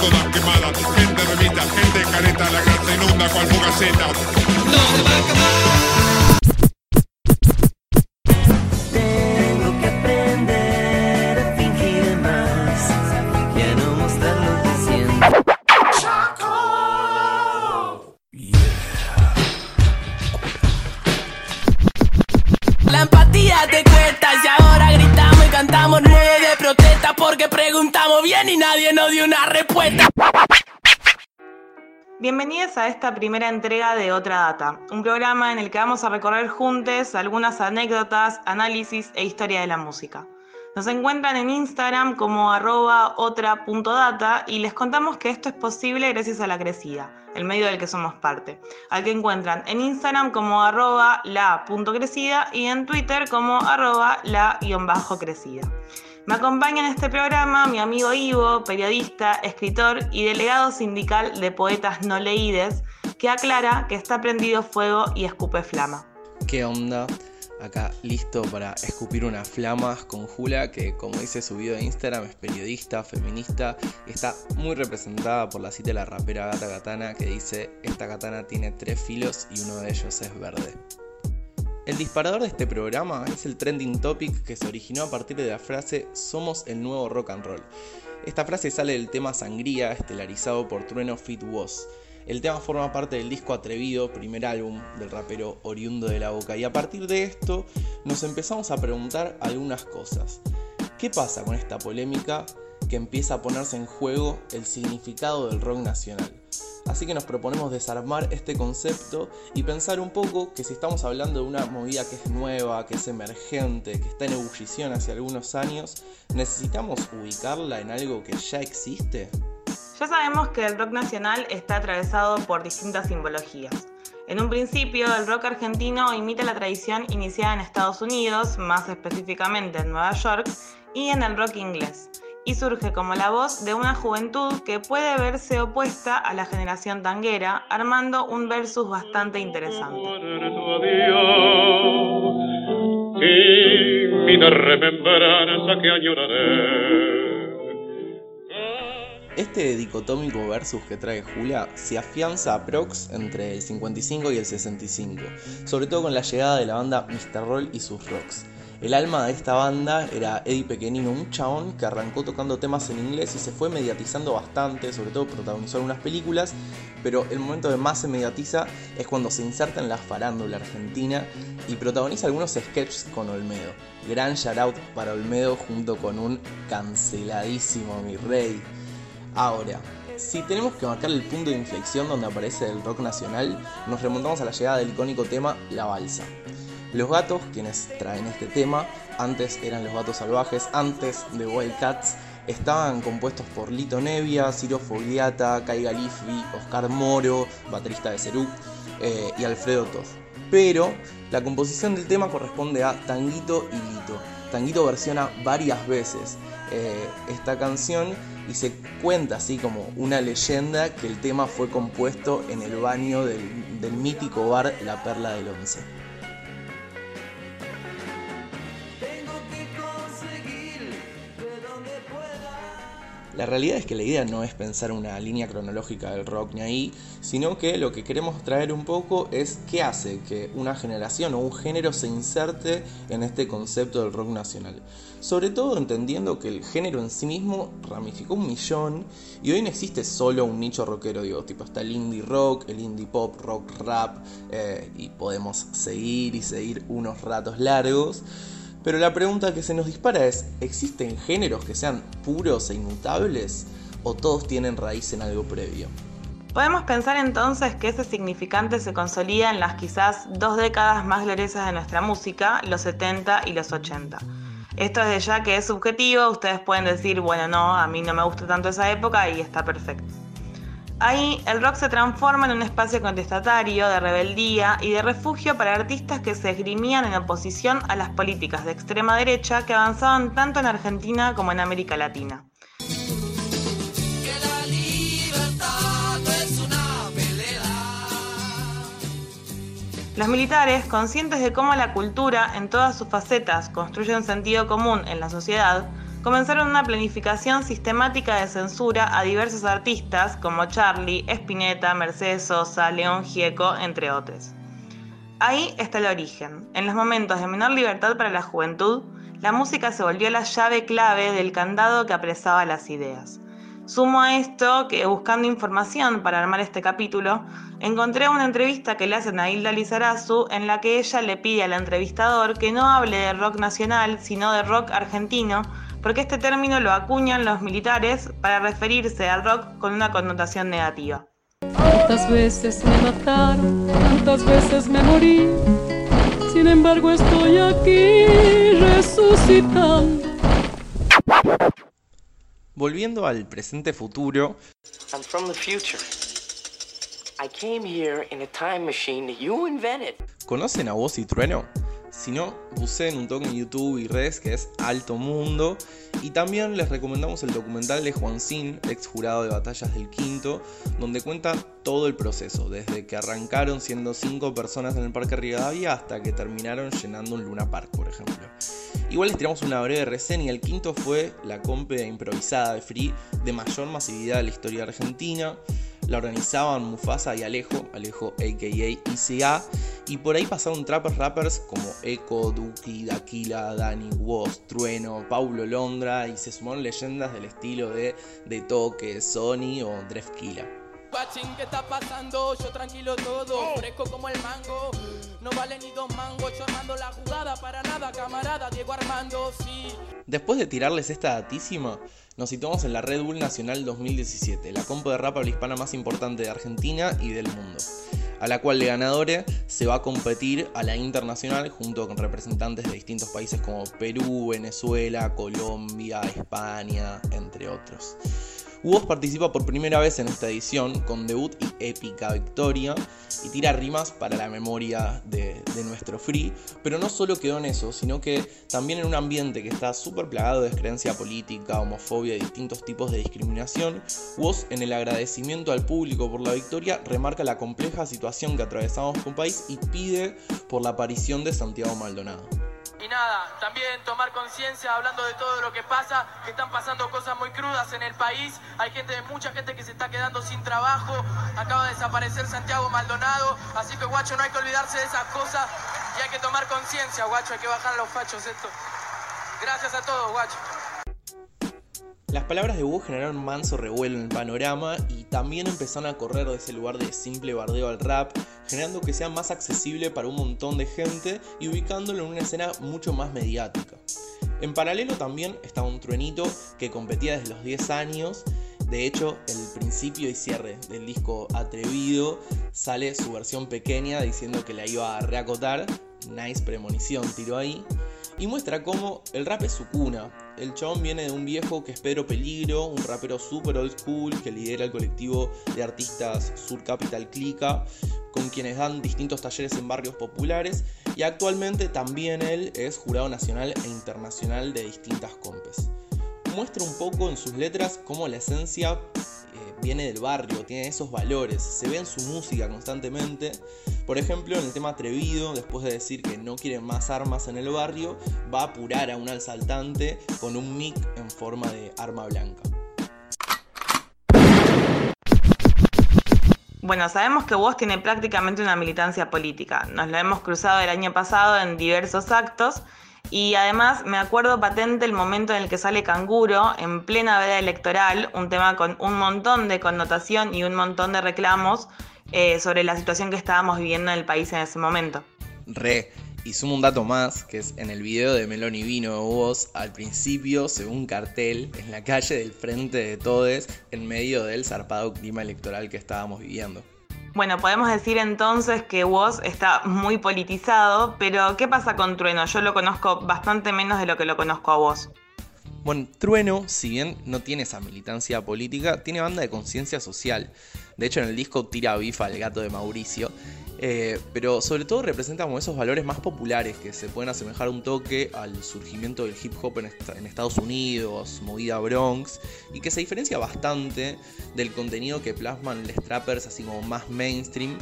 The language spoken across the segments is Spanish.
todas quemadas, gente remita, gente careta, la casa inunda cual fugaceta. Tengo Bienvenidos a esta primera entrega de Otra Data, un programa en el que vamos a recorrer juntos algunas anécdotas, análisis e historia de la música. Nos encuentran en Instagram como arroba otra.data y les contamos que esto es posible gracias a La Crecida, el medio del que somos parte, al que encuentran en Instagram como arroba la.crecida y en Twitter como arroba la-crecida. Me acompaña en este programa mi amigo Ivo, periodista, escritor y delegado sindical de poetas no leídes, que aclara que está prendido fuego y escupe flama. ¿Qué onda? Acá listo para escupir unas flamas con Jula, que como dice su video de Instagram es periodista, feminista, y está muy representada por la cita de la rapera Gata Katana que dice, esta katana tiene tres filos y uno de ellos es verde. El disparador de este programa es el trending topic que se originó a partir de la frase Somos el nuevo rock and roll. Esta frase sale del tema Sangría, estelarizado por Trueno Fit Was. El tema forma parte del disco Atrevido, primer álbum del rapero oriundo de la boca, y a partir de esto nos empezamos a preguntar algunas cosas. ¿Qué pasa con esta polémica que empieza a ponerse en juego el significado del rock nacional? Así que nos proponemos desarmar este concepto y pensar un poco que si estamos hablando de una movida que es nueva, que es emergente, que está en ebullición hace algunos años, ¿necesitamos ubicarla en algo que ya existe? Ya sabemos que el rock nacional está atravesado por distintas simbologías. En un principio, el rock argentino imita la tradición iniciada en Estados Unidos, más específicamente en Nueva York, y en el rock inglés, y surge como la voz de una juventud que puede verse opuesta a la generación tanguera, armando un versus bastante interesante. Este dicotómico versus que trae Julia se afianza a Prox entre el 55 y el 65, sobre todo con la llegada de la banda Mr. Roll y sus rocks. El alma de esta banda era Eddie Pequeñino, un chabón que arrancó tocando temas en inglés y se fue mediatizando bastante, sobre todo protagonizó algunas películas, pero el momento que más se mediatiza es cuando se inserta en la farándula argentina y protagoniza algunos sketches con Olmedo. Gran shoutout para Olmedo junto con un canceladísimo mi rey. Ahora, si tenemos que marcar el punto de inflexión donde aparece el rock nacional, nos remontamos a la llegada del icónico tema La Balsa. Los gatos, quienes traen este tema, antes eran los gatos salvajes, antes de Wildcats, estaban compuestos por Lito Nevia, Ciro Fogliata, Kai Galifi, Oscar Moro, baterista de Cerú, eh, y Alfredo Toth. Pero la composición del tema corresponde a Tanguito y Lito. Tanguito versiona varias veces eh, esta canción y se cuenta así como una leyenda que el tema fue compuesto en el baño del mítico bar La Perla del Once. La realidad es que la idea no es pensar una línea cronológica del rock ni ahí, sino que lo que queremos traer un poco es qué hace que una generación o un género se inserte en este concepto del rock nacional. Sobre todo entendiendo que el género en sí mismo ramificó un millón y hoy no existe solo un nicho rockero, digo, tipo está el indie rock, el indie pop, rock rap, eh, y podemos seguir y seguir unos ratos largos. Pero la pregunta que se nos dispara es, ¿existen géneros que sean puros e inmutables? ¿O todos tienen raíz en algo previo? Podemos pensar entonces que ese significante se consolida en las quizás dos décadas más gloriosas de nuestra música, los 70 y los 80. Esto desde ya que es subjetivo, ustedes pueden decir, bueno, no, a mí no me gusta tanto esa época y está perfecto. Ahí el rock se transforma en un espacio contestatario, de rebeldía y de refugio para artistas que se esgrimían en oposición a las políticas de extrema derecha que avanzaban tanto en Argentina como en América Latina. Los militares, conscientes de cómo la cultura en todas sus facetas construye un sentido común en la sociedad, comenzaron una planificación sistemática de censura a diversos artistas como Charlie, Spinetta, Mercedes Sosa, León Gieco, entre otros. Ahí está el origen. En los momentos de menor libertad para la juventud, la música se volvió la llave clave del candado que apresaba las ideas. Sumo a esto que buscando información para armar este capítulo, encontré una entrevista que le hacen a Hilda Lizarazu en la que ella le pide al entrevistador que no hable de rock nacional, sino de rock argentino, porque este término lo acuñan los militares para referirse al rock con una connotación negativa. Tantas veces me mataron, tantas veces me morí, sin embargo estoy aquí resucitando. Volviendo al presente futuro, I'm from the future. I came here in a time machine that you invented. ¿conocen a Voz y Trueno? Si no, busquen un toque en YouTube y redes que es Alto Mundo. Y también les recomendamos el documental de Juan Sin, ex jurado de batallas del Quinto, donde cuenta todo el proceso, desde que arrancaron siendo cinco personas en el Parque Rivadavia hasta que terminaron llenando un Luna Park, por ejemplo. Igual les tiramos una breve reseña. El quinto fue la compe improvisada de Free de mayor masividad de la historia argentina. La organizaban Mufasa y Alejo, Alejo aka ICA, y por ahí pasaron trappers rappers como Echo, Duki, Daquila, Dani, Woz, Trueno, Paulo Londra y se sumaron leyendas del estilo de De Toque, Sony o Drefkila. Guachín, ¿qué está pasando? Yo tranquilo todo, fresco como el mango. No vale ni dos mangos, yo armando la jugada para nada, camarada, Diego Armando, sí. Después de tirarles esta datísima, nos situamos en la Red Bull Nacional 2017, la compa de rap habla hispana más importante de Argentina y del mundo, a la cual de ganadores se va a competir a la internacional junto con representantes de distintos países como Perú, Venezuela, Colombia, España, entre otros. Woz participa por primera vez en esta edición con debut y épica victoria y tira rimas para la memoria de, de nuestro free, pero no solo quedó en eso, sino que también en un ambiente que está súper plagado de descreencia política, homofobia y distintos tipos de discriminación, Woz en el agradecimiento al público por la victoria remarca la compleja situación que atravesamos como país y pide por la aparición de Santiago Maldonado. Y nada, también tomar conciencia hablando de todo lo que pasa, que están pasando cosas muy crudas en el país. Hay gente, mucha gente que se está quedando sin trabajo. Acaba de desaparecer Santiago Maldonado. Así que, guacho, no hay que olvidarse de esas cosas y hay que tomar conciencia, guacho. Hay que bajar los fachos esto. Gracias a todos, guacho. Las palabras de Wu generaron manso revuelo en el panorama y también empezaron a correr de ese lugar de simple bardeo al rap, generando que sea más accesible para un montón de gente y ubicándolo en una escena mucho más mediática. En paralelo también estaba un truenito que competía desde los 10 años. De hecho, el principio y cierre del disco Atrevido sale su versión pequeña diciendo que la iba a reacotar. Nice premonición, tiró ahí y muestra cómo el rap es su cuna. El chabón viene de un viejo que es Pedro Peligro, un rapero super old school que lidera el colectivo de artistas Sur Capital Clica, con quienes dan distintos talleres en barrios populares y actualmente también él es jurado nacional e internacional de distintas compes. Muestra un poco en sus letras cómo la esencia viene del barrio, tiene esos valores, se ve en su música constantemente. Por ejemplo, en el tema Atrevido, después de decir que no quiere más armas en el barrio, va a apurar a un asaltante con un mic en forma de arma blanca. Bueno, sabemos que vos tiene prácticamente una militancia política. Nos lo hemos cruzado el año pasado en diversos actos. Y además me acuerdo patente el momento en el que sale Canguro en plena veda electoral, un tema con un montón de connotación y un montón de reclamos eh, sobre la situación que estábamos viviendo en el país en ese momento. Re, y sumo un dato más, que es en el video de Melón y Vino de Voz, al principio se ve un cartel en la calle del frente de Todes en medio del zarpado clima electoral que estábamos viviendo. Bueno, podemos decir entonces que Woz está muy politizado, pero ¿qué pasa con Trueno? Yo lo conozco bastante menos de lo que lo conozco a vos. Bueno, Trueno, si bien no tiene esa militancia política, tiene banda de conciencia social. De hecho, en el disco tira bifa al gato de Mauricio. Eh, pero sobre todo representa como esos valores más populares que se pueden asemejar un toque al surgimiento del hip hop en, esta- en Estados Unidos, movida Bronx, y que se diferencia bastante del contenido que plasman los trappers así como más mainstream,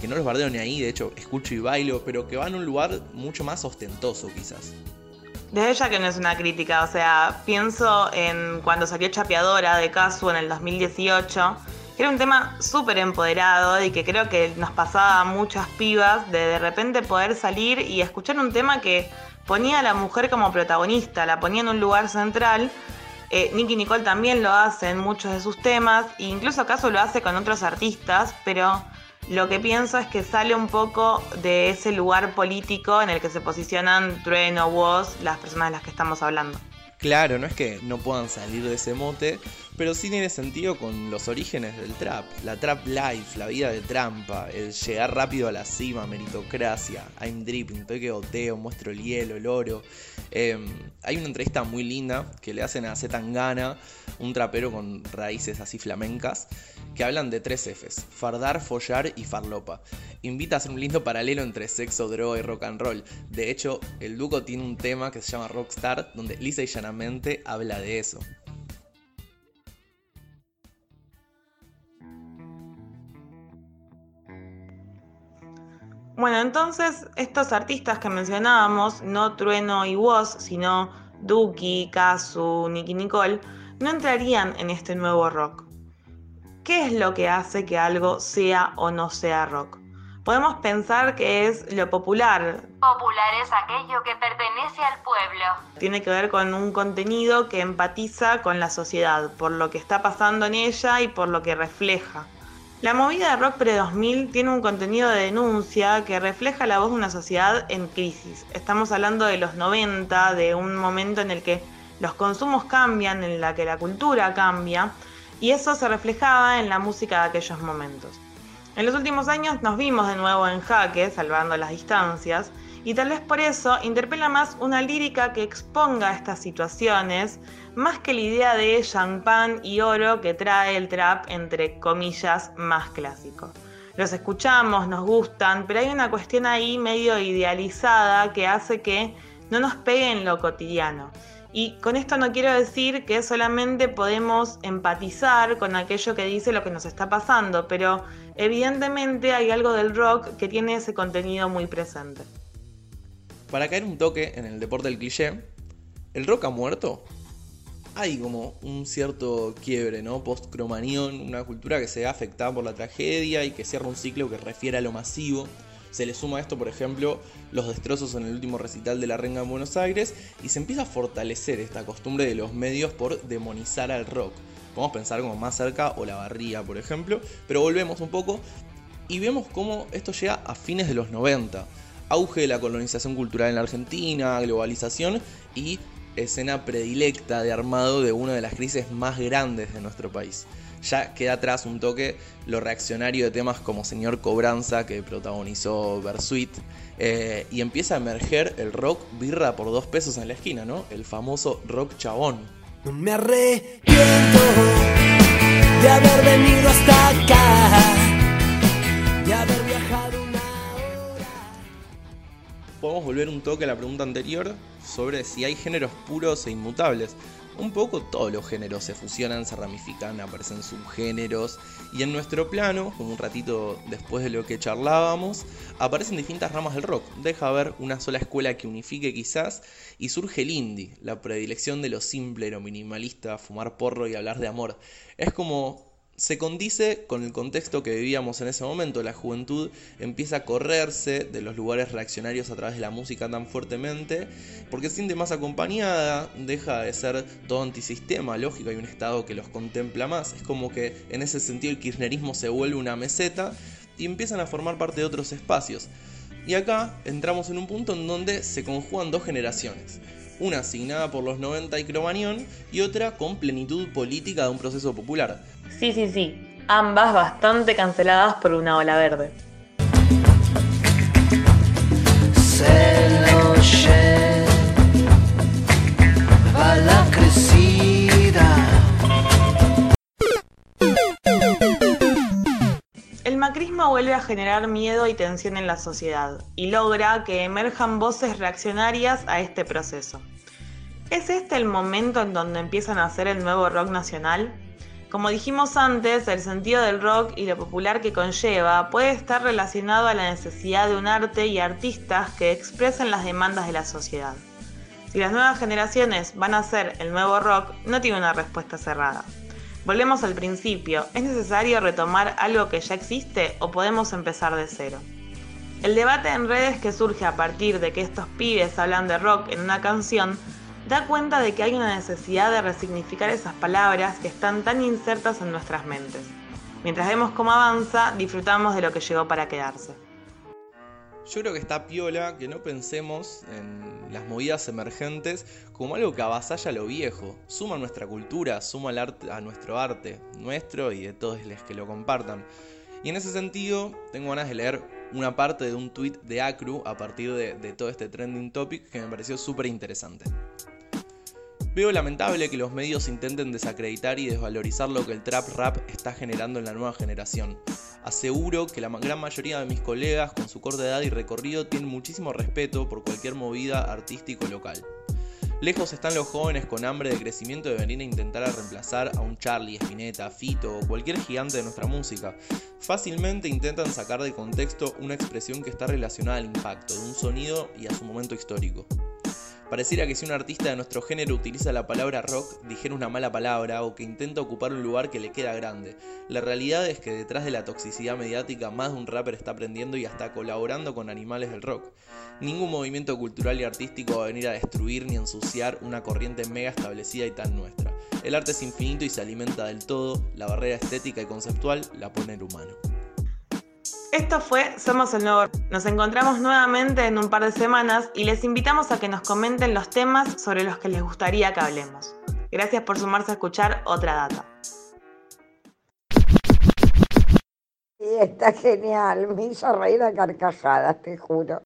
que no los bardeo ni ahí, de hecho escucho y bailo, pero que van a un lugar mucho más ostentoso quizás. Desde ya que no es una crítica, o sea, pienso en cuando salió Chapeadora de Casu en el 2018, que era un tema súper empoderado y que creo que nos pasaba muchas pibas de de repente poder salir y escuchar un tema que ponía a la mujer como protagonista, la ponía en un lugar central. Eh, Nicky Nicole también lo hace en muchos de sus temas, e incluso Casu lo hace con otros artistas, pero lo que pienso es que sale un poco de ese lugar político en el que se posicionan Trueno, Woz, las personas de las que estamos hablando. Claro, no es que no puedan salir de ese mote, pero sí tiene sentido con los orígenes del trap, la trap life, la vida de trampa, el llegar rápido a la cima, meritocracia, I'm dripping, toque goteo, muestro el hielo, el oro. Em, hay una entrevista muy linda que le hacen a Zetangana, un trapero con raíces así flamencas, que hablan de tres Fs, fardar, follar y farlopa. Invita a hacer un lindo paralelo entre sexo, droga y rock and roll. De hecho, el Duco tiene un tema que se llama Rockstar, donde lisa y llanamente habla de eso. Bueno, entonces estos artistas que mencionábamos, no Trueno y Woz, sino Duki, Kazu, Nicky Nicole, no entrarían en este nuevo rock. ¿Qué es lo que hace que algo sea o no sea rock? Podemos pensar que es lo popular. Popular es aquello que pertenece al pueblo. Tiene que ver con un contenido que empatiza con la sociedad, por lo que está pasando en ella y por lo que refleja. La movida de rock pre-2000 tiene un contenido de denuncia que refleja la voz de una sociedad en crisis. Estamos hablando de los 90, de un momento en el que los consumos cambian, en la que la cultura cambia, y eso se reflejaba en la música de aquellos momentos. En los últimos años nos vimos de nuevo en jaque, salvando las distancias, y tal vez por eso interpela más una lírica que exponga estas situaciones, más que la idea de champán y oro que trae el trap entre comillas más clásico. Los escuchamos, nos gustan, pero hay una cuestión ahí medio idealizada que hace que no nos pegue en lo cotidiano. Y con esto no quiero decir que solamente podemos empatizar con aquello que dice lo que nos está pasando, pero evidentemente hay algo del rock que tiene ese contenido muy presente. Para caer un toque en el deporte del cliché, ¿el rock ha muerto? Hay como un cierto quiebre, ¿no? Post-cromañón, una cultura que se ve afectada por la tragedia y que cierra un ciclo que refiere a lo masivo. Se le suma a esto, por ejemplo, los destrozos en el último recital de la Renga en Buenos Aires y se empieza a fortalecer esta costumbre de los medios por demonizar al rock. Podemos pensar como más cerca o la barría, por ejemplo, pero volvemos un poco y vemos cómo esto llega a fines de los 90 auge de la colonización cultural en la Argentina, globalización y escena predilecta de armado de una de las crisis más grandes de nuestro país. Ya queda atrás un toque lo reaccionario de temas como Señor Cobranza que protagonizó Bersuit eh, y empieza a emerger el rock birra por dos pesos en la esquina, ¿no? El famoso rock chabón. Me arrepiento de haber venido hasta acá, de haber volver un toque a la pregunta anterior sobre si hay géneros puros e inmutables. Un poco todos los géneros se fusionan, se ramifican, aparecen subgéneros y en nuestro plano, como un ratito después de lo que charlábamos, aparecen distintas ramas del rock. Deja ver una sola escuela que unifique quizás y surge el indie, la predilección de lo simple, lo minimalista, fumar porro y hablar de amor. Es como se condice con el contexto que vivíamos en ese momento. La juventud empieza a correrse de los lugares reaccionarios a través de la música tan fuertemente, porque se siente más acompañada, deja de ser todo antisistema, lógico, hay un Estado que los contempla más. Es como que en ese sentido el kirchnerismo se vuelve una meseta y empiezan a formar parte de otros espacios. Y acá entramos en un punto en donde se conjugan dos generaciones una asignada por los 90 y Cromañón y otra con plenitud política de un proceso popular. Sí, sí, sí, ambas bastante canceladas por una ola verde. a la crecida. El macrismo vuelve a generar miedo y tensión en la sociedad y logra que emerjan voces reaccionarias a este proceso. ¿Es este el momento en donde empiezan a hacer el nuevo rock nacional? Como dijimos antes, el sentido del rock y lo popular que conlleva puede estar relacionado a la necesidad de un arte y artistas que expresen las demandas de la sociedad. Si las nuevas generaciones van a ser el nuevo rock, no tiene una respuesta cerrada. Volvemos al principio, ¿es necesario retomar algo que ya existe o podemos empezar de cero? El debate en redes que surge a partir de que estos pibes hablan de rock en una canción da cuenta de que hay una necesidad de resignificar esas palabras que están tan insertas en nuestras mentes. Mientras vemos cómo avanza, disfrutamos de lo que llegó para quedarse. Yo creo que está piola que no pensemos en las movidas emergentes como algo que avasalla lo viejo. Suma a nuestra cultura, suma al arte, a nuestro arte, nuestro y de todos los que lo compartan. Y en ese sentido, tengo ganas de leer una parte de un tweet de Acru a partir de, de todo este trending topic que me pareció súper interesante. Veo lamentable que los medios intenten desacreditar y desvalorizar lo que el trap rap está generando en la nueva generación. Aseguro que la gran mayoría de mis colegas con su corta edad y recorrido tienen muchísimo respeto por cualquier movida artístico local. Lejos están los jóvenes con hambre de crecimiento de venir a intentar reemplazar a un Charlie, Spinetta, Fito o cualquier gigante de nuestra música. Fácilmente intentan sacar de contexto una expresión que está relacionada al impacto de un sonido y a su momento histórico. Pareciera que si un artista de nuestro género utiliza la palabra rock, dijera una mala palabra o que intenta ocupar un lugar que le queda grande. La realidad es que detrás de la toxicidad mediática más de un rapper está aprendiendo y hasta colaborando con animales del rock. Ningún movimiento cultural y artístico va a venir a destruir ni ensuciar una corriente mega establecida y tan nuestra. El arte es infinito y se alimenta del todo, la barrera estética y conceptual la pone el humano. Esto fue Somos el Nuevo. Nos encontramos nuevamente en un par de semanas y les invitamos a que nos comenten los temas sobre los que les gustaría que hablemos. Gracias por sumarse a escuchar otra data. Sí, está genial, me hizo reír a carcajadas, te juro.